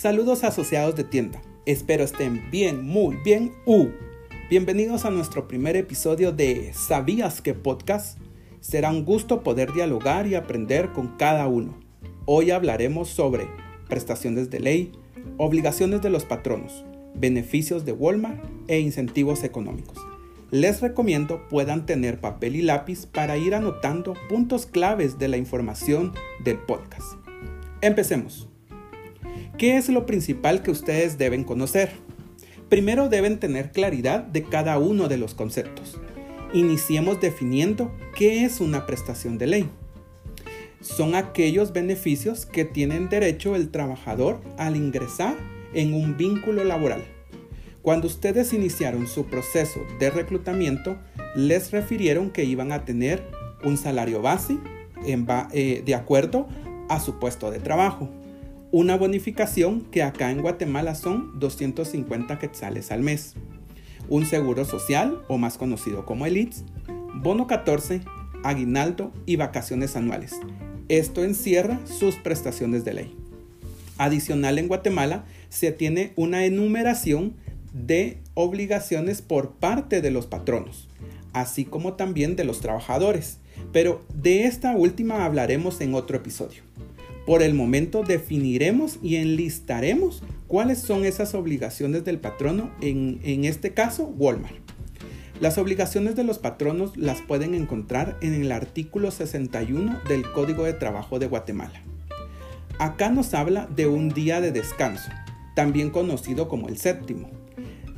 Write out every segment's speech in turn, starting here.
Saludos asociados de tienda. Espero estén bien, muy bien. Uh. Bienvenidos a nuestro primer episodio de ¿Sabías que podcast? Será un gusto poder dialogar y aprender con cada uno. Hoy hablaremos sobre prestaciones de ley, obligaciones de los patronos, beneficios de Walmart e incentivos económicos. Les recomiendo puedan tener papel y lápiz para ir anotando puntos claves de la información del podcast. Empecemos. ¿Qué es lo principal que ustedes deben conocer? Primero deben tener claridad de cada uno de los conceptos. Iniciemos definiendo qué es una prestación de ley. Son aquellos beneficios que tienen derecho el trabajador al ingresar en un vínculo laboral. Cuando ustedes iniciaron su proceso de reclutamiento, les refirieron que iban a tener un salario base eh, de acuerdo a su puesto de trabajo una bonificación que acá en Guatemala son 250 quetzales al mes, un seguro social o más conocido como el bono 14, aguinaldo y vacaciones anuales. Esto encierra sus prestaciones de ley. Adicional en Guatemala se tiene una enumeración de obligaciones por parte de los patronos, así como también de los trabajadores, pero de esta última hablaremos en otro episodio. Por el momento definiremos y enlistaremos cuáles son esas obligaciones del patrono, en, en este caso Walmart. Las obligaciones de los patronos las pueden encontrar en el artículo 61 del Código de Trabajo de Guatemala. Acá nos habla de un día de descanso, también conocido como el séptimo.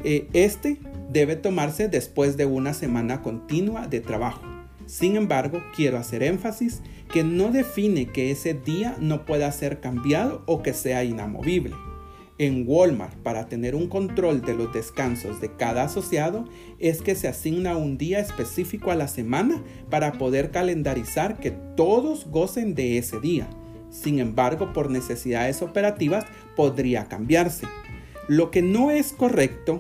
Eh, este debe tomarse después de una semana continua de trabajo. Sin embargo, quiero hacer énfasis que no define que ese día no pueda ser cambiado o que sea inamovible. En Walmart, para tener un control de los descansos de cada asociado, es que se asigna un día específico a la semana para poder calendarizar que todos gocen de ese día. Sin embargo, por necesidades operativas podría cambiarse. Lo que no es correcto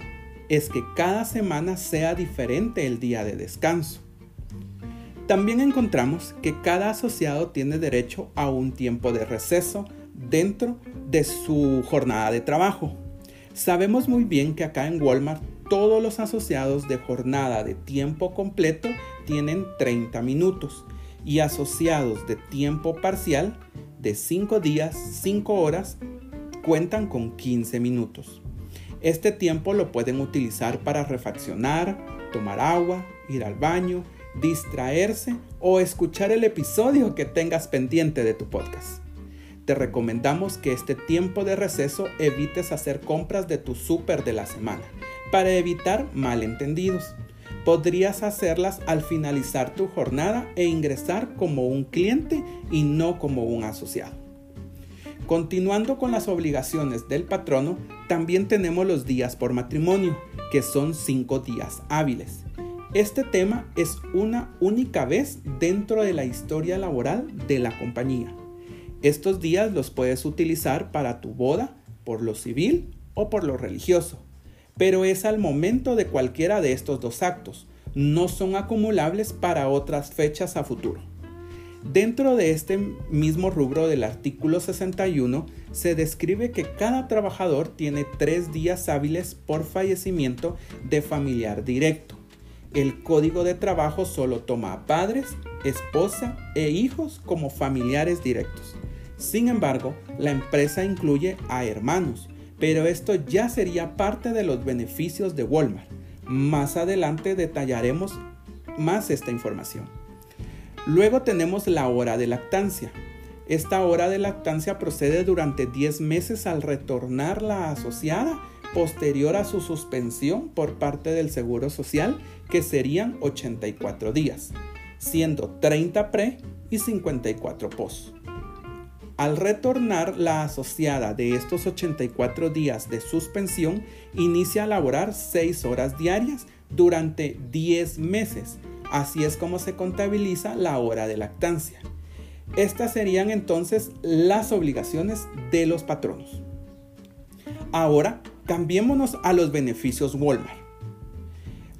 es que cada semana sea diferente el día de descanso. También encontramos que cada asociado tiene derecho a un tiempo de receso dentro de su jornada de trabajo. Sabemos muy bien que acá en Walmart todos los asociados de jornada de tiempo completo tienen 30 minutos y asociados de tiempo parcial de 5 días, 5 horas, cuentan con 15 minutos. Este tiempo lo pueden utilizar para refaccionar, tomar agua, ir al baño, distraerse o escuchar el episodio que tengas pendiente de tu podcast. Te recomendamos que este tiempo de receso evites hacer compras de tu súper de la semana para evitar malentendidos. Podrías hacerlas al finalizar tu jornada e ingresar como un cliente y no como un asociado. Continuando con las obligaciones del patrono, también tenemos los días por matrimonio, que son cinco días hábiles. Este tema es una única vez dentro de la historia laboral de la compañía. Estos días los puedes utilizar para tu boda, por lo civil o por lo religioso, pero es al momento de cualquiera de estos dos actos, no son acumulables para otras fechas a futuro. Dentro de este mismo rubro del artículo 61 se describe que cada trabajador tiene tres días hábiles por fallecimiento de familiar directo el código de trabajo solo toma a padres, esposa e hijos como familiares directos. Sin embargo, la empresa incluye a hermanos, pero esto ya sería parte de los beneficios de Walmart. Más adelante detallaremos más esta información. Luego tenemos la hora de lactancia. Esta hora de lactancia procede durante 10 meses al retornar la asociada posterior a su suspensión por parte del Seguro Social, que serían 84 días, siendo 30 pre y 54 post. Al retornar la asociada de estos 84 días de suspensión, inicia a laborar 6 horas diarias durante 10 meses. Así es como se contabiliza la hora de lactancia. Estas serían entonces las obligaciones de los patronos. Ahora Cambiémonos a los beneficios Walmart.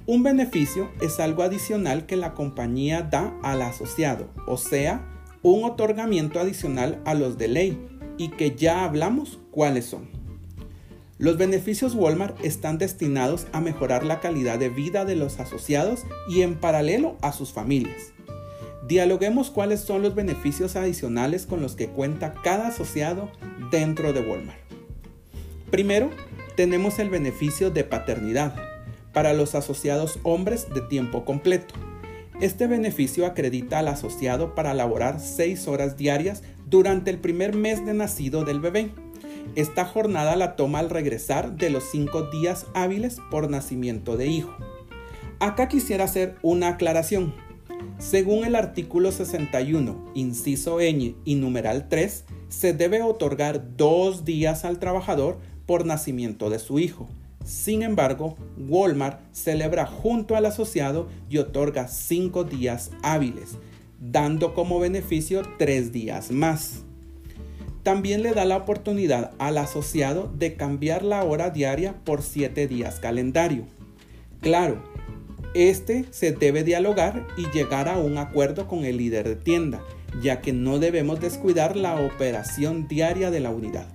Un beneficio es algo adicional que la compañía da al asociado, o sea, un otorgamiento adicional a los de ley y que ya hablamos cuáles son. Los beneficios Walmart están destinados a mejorar la calidad de vida de los asociados y en paralelo a sus familias. Dialoguemos cuáles son los beneficios adicionales con los que cuenta cada asociado dentro de Walmart. Primero, tenemos el beneficio de paternidad para los asociados hombres de tiempo completo. Este beneficio acredita al asociado para laborar 6 horas diarias durante el primer mes de nacido del bebé. Esta jornada la toma al regresar de los 5 días hábiles por nacimiento de hijo. Acá quisiera hacer una aclaración. Según el artículo 61, inciso ñ y numeral 3, se debe otorgar dos días al trabajador por nacimiento de su hijo. Sin embargo, Walmart celebra junto al asociado y otorga cinco días hábiles, dando como beneficio tres días más. También le da la oportunidad al asociado de cambiar la hora diaria por siete días calendario. Claro, este se debe dialogar y llegar a un acuerdo con el líder de tienda, ya que no debemos descuidar la operación diaria de la unidad.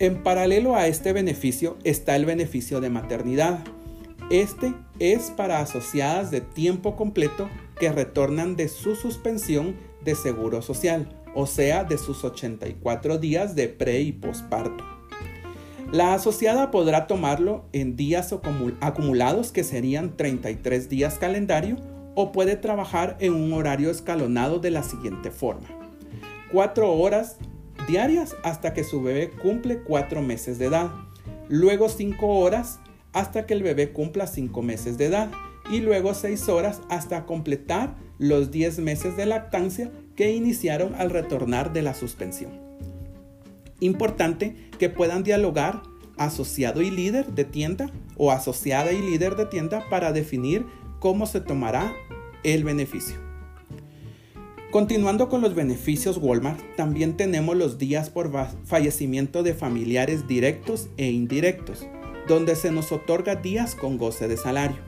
En paralelo a este beneficio está el beneficio de maternidad. Este es para asociadas de tiempo completo que retornan de su suspensión de seguro social, o sea, de sus 84 días de pre y posparto. La asociada podrá tomarlo en días acumulados que serían 33 días calendario o puede trabajar en un horario escalonado de la siguiente forma. 4 horas diarias hasta que su bebé cumple 4 meses de edad. Luego 5 horas hasta que el bebé cumpla 5 meses de edad. Y luego 6 horas hasta completar los 10 meses de lactancia que iniciaron al retornar de la suspensión. Importante que puedan dialogar asociado y líder de tienda o asociada y líder de tienda para definir cómo se tomará el beneficio. Continuando con los beneficios Walmart, también tenemos los días por fallecimiento de familiares directos e indirectos, donde se nos otorga días con goce de salario.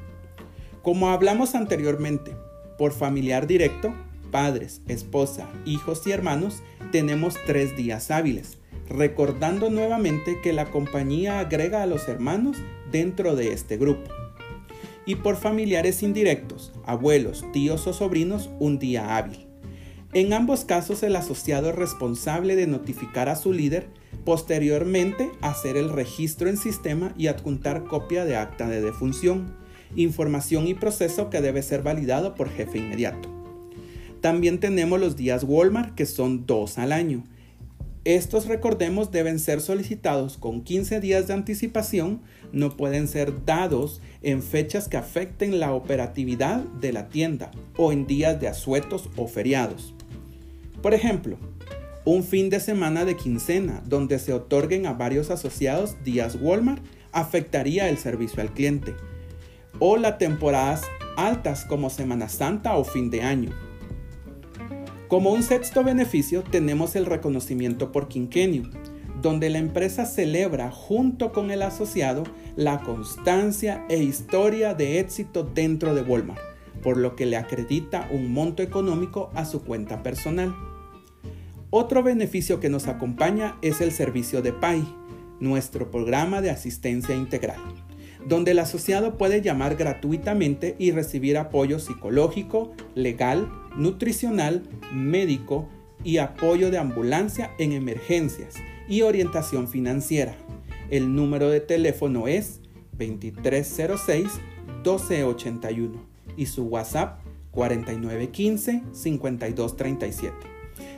Como hablamos anteriormente, por familiar directo, padres, esposa, hijos y hermanos, tenemos tres días hábiles, recordando nuevamente que la compañía agrega a los hermanos dentro de este grupo. Y por familiares indirectos, abuelos, tíos o sobrinos, un día hábil. En ambos casos el asociado es responsable de notificar a su líder, posteriormente hacer el registro en sistema y adjuntar copia de acta de defunción, información y proceso que debe ser validado por jefe inmediato. También tenemos los días Walmart que son dos al año. Estos, recordemos, deben ser solicitados con 15 días de anticipación, no pueden ser dados en fechas que afecten la operatividad de la tienda o en días de asuetos o feriados. Por ejemplo, un fin de semana de quincena donde se otorguen a varios asociados días Walmart afectaría el servicio al cliente. O las temporadas altas como Semana Santa o fin de año. Como un sexto beneficio tenemos el reconocimiento por quinquenio, donde la empresa celebra junto con el asociado la constancia e historia de éxito dentro de Walmart, por lo que le acredita un monto económico a su cuenta personal. Otro beneficio que nos acompaña es el servicio de PAI, nuestro programa de asistencia integral, donde el asociado puede llamar gratuitamente y recibir apoyo psicológico, legal, nutricional, médico y apoyo de ambulancia en emergencias y orientación financiera. El número de teléfono es 2306-1281 y su WhatsApp 4915-5237.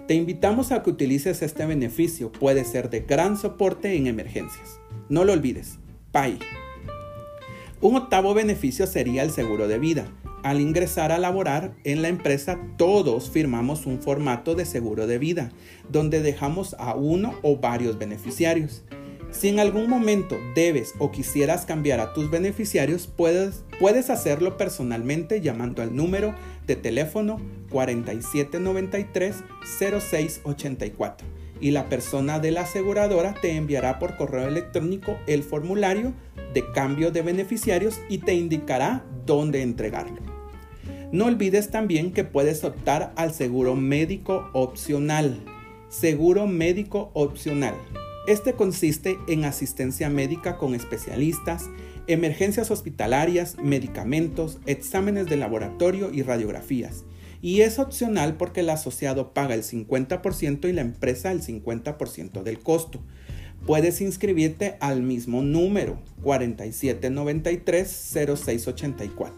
Te invitamos a que utilices este beneficio, puede ser de gran soporte en emergencias. No lo olvides, PAI. Un octavo beneficio sería el seguro de vida. Al ingresar a laborar en la empresa, todos firmamos un formato de seguro de vida, donde dejamos a uno o varios beneficiarios. Si en algún momento debes o quisieras cambiar a tus beneficiarios, puedes, puedes hacerlo personalmente llamando al número de teléfono 4793-0684 y la persona de la aseguradora te enviará por correo electrónico el formulario de cambio de beneficiarios y te indicará dónde entregarlo. No olvides también que puedes optar al seguro médico opcional. Seguro médico opcional Este consiste en asistencia médica con especialistas, emergencias hospitalarias, medicamentos, exámenes de laboratorio y radiografías. Y es opcional porque el asociado paga el 50% y la empresa el 50% del costo. Puedes inscribirte al mismo número 4793-0684.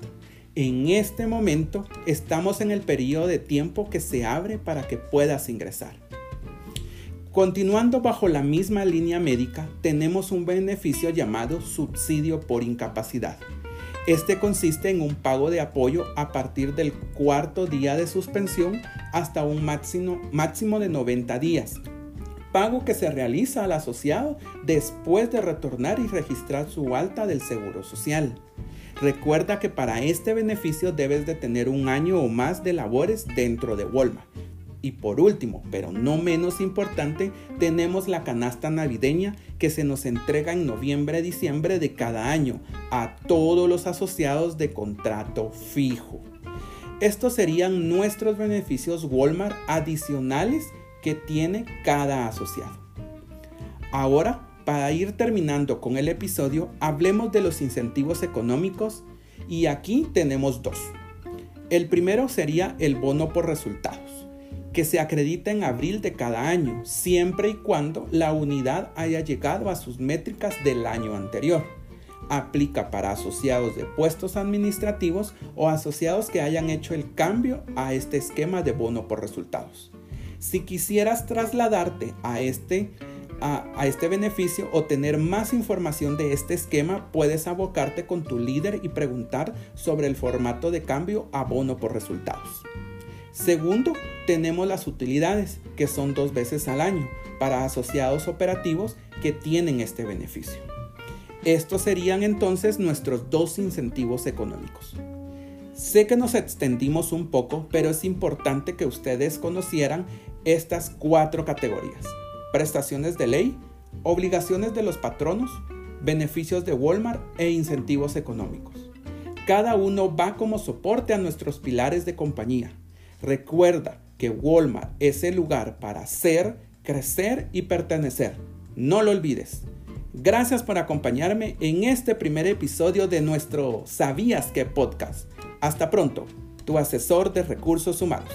En este momento estamos en el periodo de tiempo que se abre para que puedas ingresar. Continuando bajo la misma línea médica, tenemos un beneficio llamado subsidio por incapacidad. Este consiste en un pago de apoyo a partir del cuarto día de suspensión hasta un máximo, máximo de 90 días. Pago que se realiza al asociado después de retornar y registrar su alta del Seguro Social. Recuerda que para este beneficio debes de tener un año o más de labores dentro de Walmart y por último, pero no menos importante, tenemos la canasta navideña que se nos entrega en noviembre-diciembre de cada año a todos los asociados de contrato fijo. Estos serían nuestros beneficios Walmart adicionales que tiene cada asociado. Ahora, para ir terminando con el episodio, hablemos de los incentivos económicos y aquí tenemos dos. El primero sería el bono por resultados que se acredita en abril de cada año, siempre y cuando la unidad haya llegado a sus métricas del año anterior. Aplica para asociados de puestos administrativos o asociados que hayan hecho el cambio a este esquema de bono por resultados. Si quisieras trasladarte a este, a, a este beneficio o tener más información de este esquema, puedes abocarte con tu líder y preguntar sobre el formato de cambio a bono por resultados. Segundo, tenemos las utilidades, que son dos veces al año, para asociados operativos que tienen este beneficio. Estos serían entonces nuestros dos incentivos económicos. Sé que nos extendimos un poco, pero es importante que ustedes conocieran estas cuatro categorías. Prestaciones de ley, obligaciones de los patronos, beneficios de Walmart e incentivos económicos. Cada uno va como soporte a nuestros pilares de compañía, Recuerda que Walmart es el lugar para ser, crecer y pertenecer. No lo olvides. Gracias por acompañarme en este primer episodio de nuestro ¿Sabías qué podcast? Hasta pronto, tu asesor de recursos humanos.